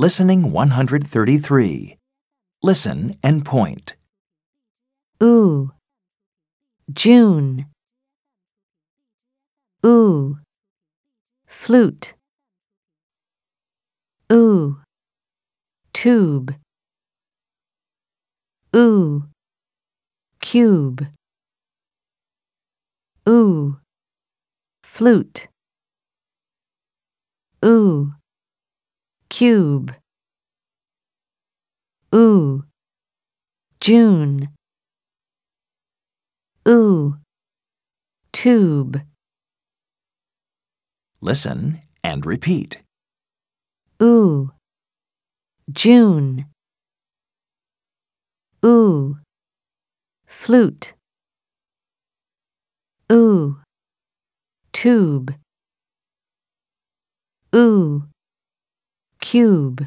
Listening 133. Listen and point. Ooh. June. Ooh. Flute. Ooh. Tube. Ooh. Cube. Ooh. Flute. Ooh. Cube. Ooh. June. Ooh. Tube. Listen and repeat. Ooh. June. Ooh. Flute. Ooh. Tube. Ooh. Cube.